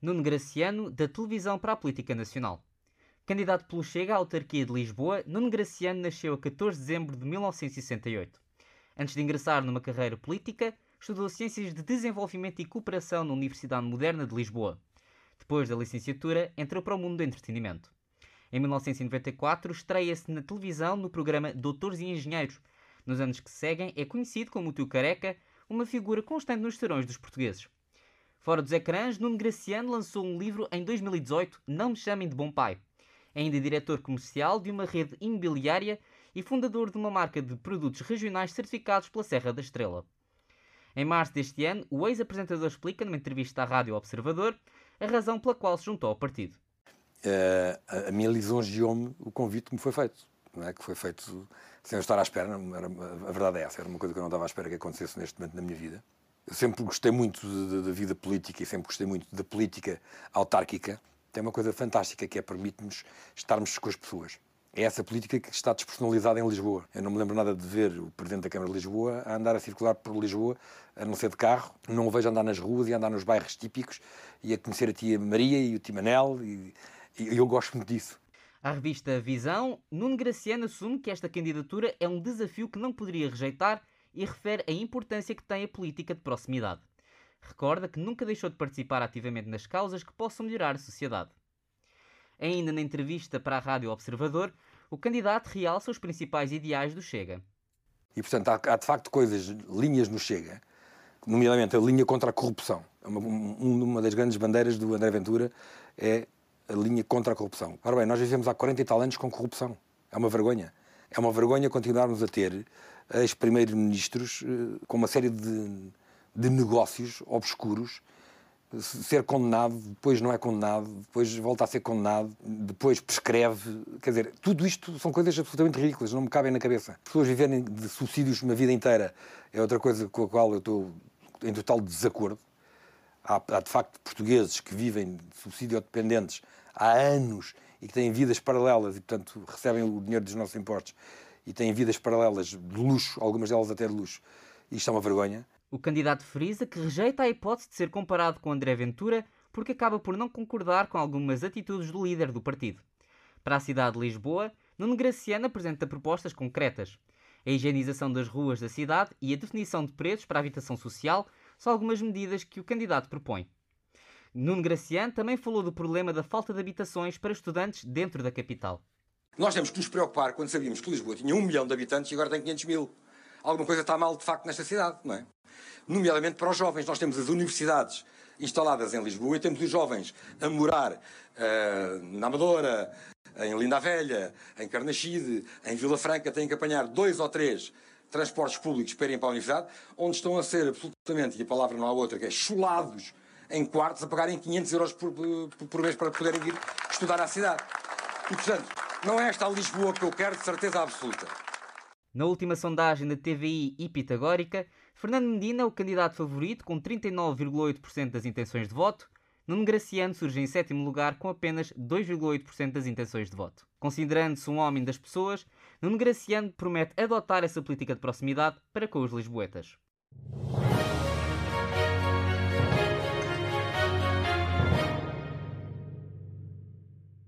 Nuno Graciano, da televisão para a política nacional. Candidato pelo Chega à autarquia de Lisboa, Nuno Graciano nasceu a 14 de dezembro de 1968. Antes de ingressar numa carreira política, estudou Ciências de Desenvolvimento e Cooperação na Universidade Moderna de Lisboa. Depois da licenciatura, entrou para o mundo do entretenimento. Em 1994, estreia-se na televisão no programa Doutores e Engenheiros. Nos anos que seguem, é conhecido como o Tio Careca, uma figura constante nos serões dos portugueses. Fora dos ecrãs, Nuno Graciano lançou um livro em 2018, Não Me Chamem de Bom Pai. É ainda diretor comercial de uma rede imobiliária e fundador de uma marca de produtos regionais certificados pela Serra da Estrela. Em março deste ano, o ex-apresentador explica numa entrevista à Rádio Observador a razão pela qual se juntou ao partido. Uh, a minha lisonjeou-me o convite que me foi feito, é? que foi feito sem eu estar à espera. Era, a verdade é essa, era uma coisa que eu não estava à espera que acontecesse neste momento na minha vida. Sempre gostei muito da vida política e sempre gostei muito da política autárquica. Tem uma coisa fantástica que é permite-nos estarmos com as pessoas. É essa política que está despersonalizada em Lisboa. Eu não me lembro nada de ver o Presidente da Câmara de Lisboa a andar a circular por Lisboa, a não ser de carro. Não o vejo andar nas ruas e andar nos bairros típicos e a conhecer a tia Maria e o tio Manel. E, e eu gosto muito disso. À revista Visão, Nuno Graciano assume que esta candidatura é um desafio que não poderia rejeitar e refere a importância que tem a política de proximidade. Recorda que nunca deixou de participar ativamente nas causas que possam melhorar a sociedade. Ainda na entrevista para a Rádio Observador, o candidato realça os principais ideais do Chega. E, portanto, há, há de facto coisas, linhas no Chega, nomeadamente a linha contra a corrupção. Uma, uma das grandes bandeiras do André Ventura é a linha contra a corrupção. Ora bem, nós vivemos há 40 e tal anos com corrupção. É uma vergonha. É uma vergonha continuarmos a ter ex-primeiros-ministros eh, com uma série de, de negócios obscuros ser condenado, depois não é condenado, depois volta a ser condenado, depois prescreve. Quer dizer, tudo isto são coisas absolutamente ridículas, não me cabem na cabeça. Pessoas viverem de subsídios uma vida inteira é outra coisa com a qual eu estou em total desacordo. Há, há de facto portugueses que vivem de subsídio dependentes há anos e que têm vidas paralelas e, portanto, recebem o dinheiro dos nossos impostos e têm vidas paralelas de luxo, algumas delas até de luxo. Isto é uma vergonha. O candidato frisa que rejeita a hipótese de ser comparado com André Ventura porque acaba por não concordar com algumas atitudes do líder do partido. Para a cidade de Lisboa, Nuno Graciano apresenta propostas concretas. A higienização das ruas da cidade e a definição de preços para a habitação social são algumas medidas que o candidato propõe. Nuno Graciano também falou do problema da falta de habitações para estudantes dentro da capital. Nós temos que nos preocupar quando sabíamos que Lisboa tinha um milhão de habitantes e agora tem 500 mil. Alguma coisa está mal, de facto, nesta cidade, não é? nomeadamente para os jovens. Nós temos as universidades instaladas em Lisboa e temos os jovens a morar uh, na Amadora, em Linda Velha, em Carnaxide, em Vila Franca, têm que apanhar dois ou três transportes públicos para irem para a universidade, onde estão a ser absolutamente, e a palavra não há outra, que é chulados em quartos a pagarem 500 euros por, por, por mês para poderem ir estudar à cidade. E, portanto, não é esta a Lisboa que eu quero, de certeza absoluta. Na última sondagem da TVI e Pitagórica, Fernando Medina é o candidato favorito com 39,8% das intenções de voto. Nuno Graciano surge em sétimo lugar com apenas 2,8% das intenções de voto. Considerando-se um homem das pessoas, Nuno Graciano promete adotar essa política de proximidade para com os lisboetas.